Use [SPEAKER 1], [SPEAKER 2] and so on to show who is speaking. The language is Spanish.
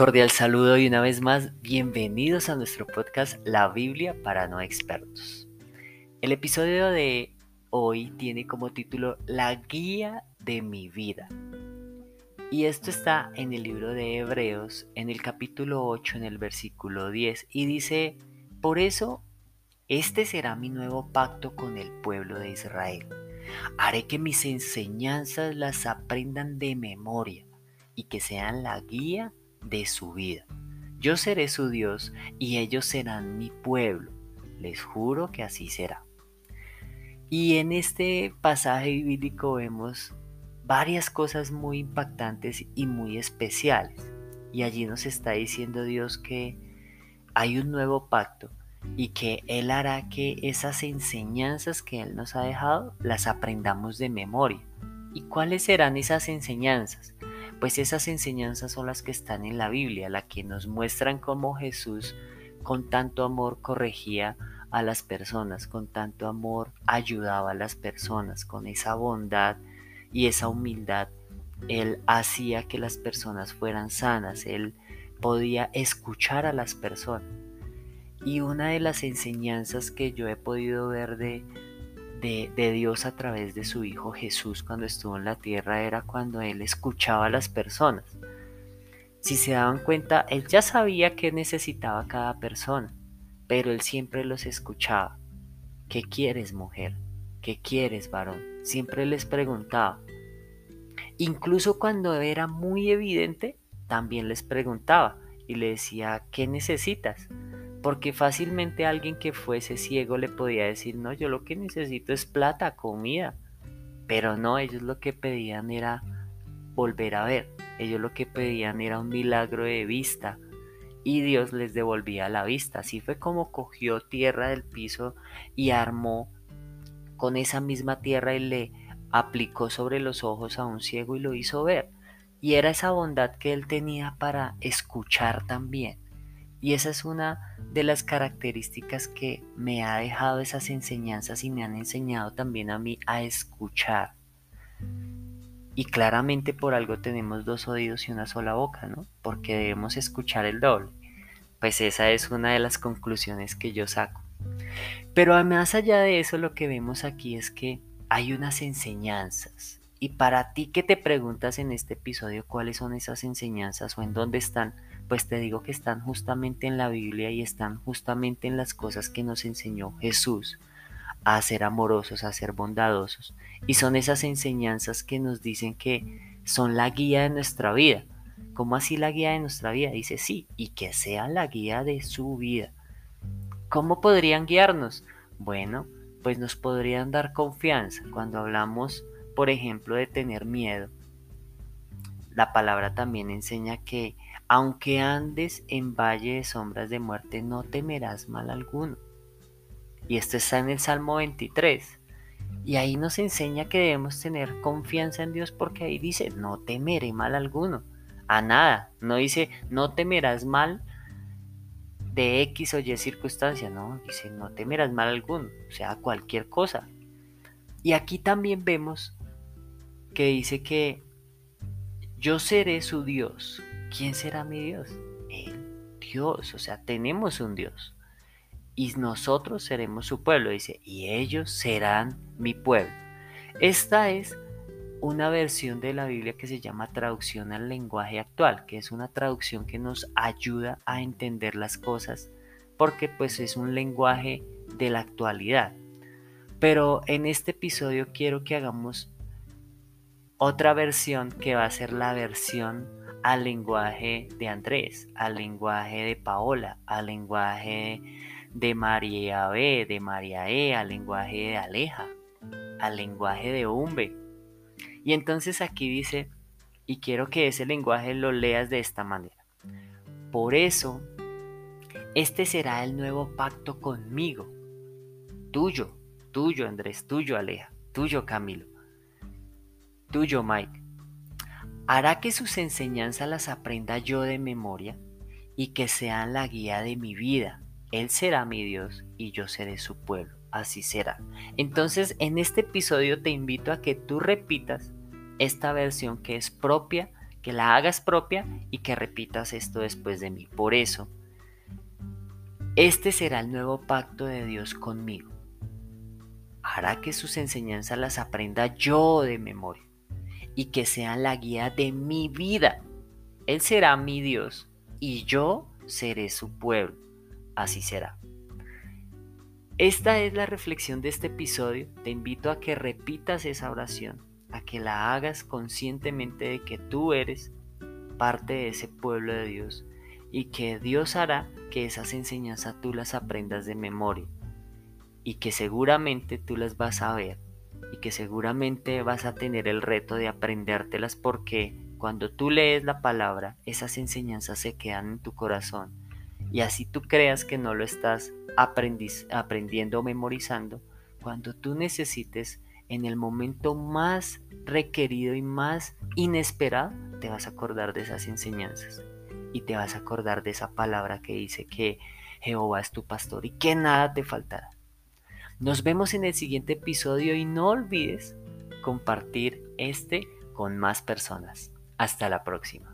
[SPEAKER 1] cordial saludo y una vez más, bienvenidos a nuestro podcast La Biblia para no expertos. El episodio de hoy tiene como título La guía de mi vida. Y esto está en el libro de Hebreos, en el capítulo 8, en el versículo 10, y dice, por eso, este será mi nuevo pacto con el pueblo de Israel. Haré que mis enseñanzas las aprendan de memoria y que sean la guía de su vida. Yo seré su Dios y ellos serán mi pueblo. Les juro que así será. Y en este pasaje bíblico vemos varias cosas muy impactantes y muy especiales. Y allí nos está diciendo Dios que hay un nuevo pacto y que Él hará que esas enseñanzas que Él nos ha dejado las aprendamos de memoria. ¿Y cuáles serán esas enseñanzas? Pues esas enseñanzas son las que están en la Biblia, las que nos muestran cómo Jesús con tanto amor corregía a las personas, con tanto amor ayudaba a las personas, con esa bondad y esa humildad. Él hacía que las personas fueran sanas, él podía escuchar a las personas. Y una de las enseñanzas que yo he podido ver de, de, Dios a través de su Hijo Jesús cuando estuvo en la tierra era cuando Él escuchaba a las personas. Si se daban cuenta, Él ya sabía qué necesitaba cada persona, pero Él siempre los escuchaba. ¿Qué quieres mujer? ¿Qué quieres varón? Siempre les preguntaba. Incluso cuando era muy evidente, también les preguntaba y le decía, ¿qué necesitas? Porque fácilmente alguien que fuese ciego le podía decir, no, yo lo que necesito es plata, comida. Pero no, ellos lo que pedían era volver a ver. Ellos lo que pedían era un milagro de vista. Y Dios les devolvía la vista. Así fue como cogió tierra del piso y armó con esa misma tierra y le aplicó sobre los ojos a un ciego y lo hizo ver. Y era esa bondad que él tenía para escuchar también. Y esa es una de las características que me ha dejado esas enseñanzas y me han enseñado también a mí a escuchar. Y claramente por algo tenemos dos oídos y una sola boca, ¿no? Porque debemos escuchar el doble. Pues esa es una de las conclusiones que yo saco. Pero más allá de eso, lo que vemos aquí es que hay unas enseñanzas. Y para ti que te preguntas en este episodio cuáles son esas enseñanzas o en dónde están, pues te digo que están justamente en la Biblia y están justamente en las cosas que nos enseñó Jesús a ser amorosos, a ser bondadosos. Y son esas enseñanzas que nos dicen que son la guía de nuestra vida. ¿Cómo así la guía de nuestra vida? Dice sí, y que sea la guía de su vida. ¿Cómo podrían guiarnos? Bueno, pues nos podrían dar confianza cuando hablamos, por ejemplo, de tener miedo. La palabra también enseña que aunque andes en valle de sombras de muerte, no temerás mal alguno. Y esto está en el Salmo 23. Y ahí nos enseña que debemos tener confianza en Dios porque ahí dice, no temeré mal alguno. A nada. No dice, no temerás mal de X o Y circunstancia. No, dice, no temerás mal alguno. O sea, cualquier cosa. Y aquí también vemos que dice que yo seré su Dios ¿quién será mi Dios? El Dios, o sea, tenemos un Dios. Y nosotros seremos su pueblo, dice, y ellos serán mi pueblo. Esta es una versión de la Biblia que se llama traducción al lenguaje actual, que es una traducción que nos ayuda a entender las cosas, porque pues es un lenguaje de la actualidad. Pero en este episodio quiero que hagamos otra versión que va a ser la versión al lenguaje de Andrés, al lenguaje de Paola, al lenguaje de María B, de María E, al lenguaje de Aleja, al lenguaje de Umbe. Y entonces aquí dice, y quiero que ese lenguaje lo leas de esta manera. Por eso, este será el nuevo pacto conmigo, tuyo, tuyo Andrés, tuyo Aleja, tuyo Camilo, tuyo Mike hará que sus enseñanzas las aprenda yo de memoria y que sean la guía de mi vida. Él será mi Dios y yo seré su pueblo. Así será. Entonces, en este episodio te invito a que tú repitas esta versión que es propia que la hagas propia y que repitas esto después de mí. Por eso, este será el nuevo pacto de Dios conmigo. Hará que sus enseñanzas las aprenda yo de memoria y que sean la guía de mi vida. Él será mi Dios y yo seré su pueblo. Así será. Esta es la reflexión de este episodio. Te invito a que repitas esa oración, a que la hagas conscientemente de que tú eres parte de ese pueblo de Dios y que Dios hará que esas enseñanzas tú las aprendas de memoria y que seguramente tú las vas a ver y que seguramente vas a tener el reto de aprendértelas porque cuando tú lees la palabra esas enseñanzas se quedan en tu corazón y así tú creas que no lo estás aprendiendo o memorizando, cuando tú necesites en el momento más requerido y más inesperado, te vas a acordar de esas enseñanzas y te vas a acordar de esa palabra que dice que Jehová es tu pastor y que nada te faltará. Nos vemos en el siguiente episodio y no olvides compartir este con más personas. Hasta la próxima.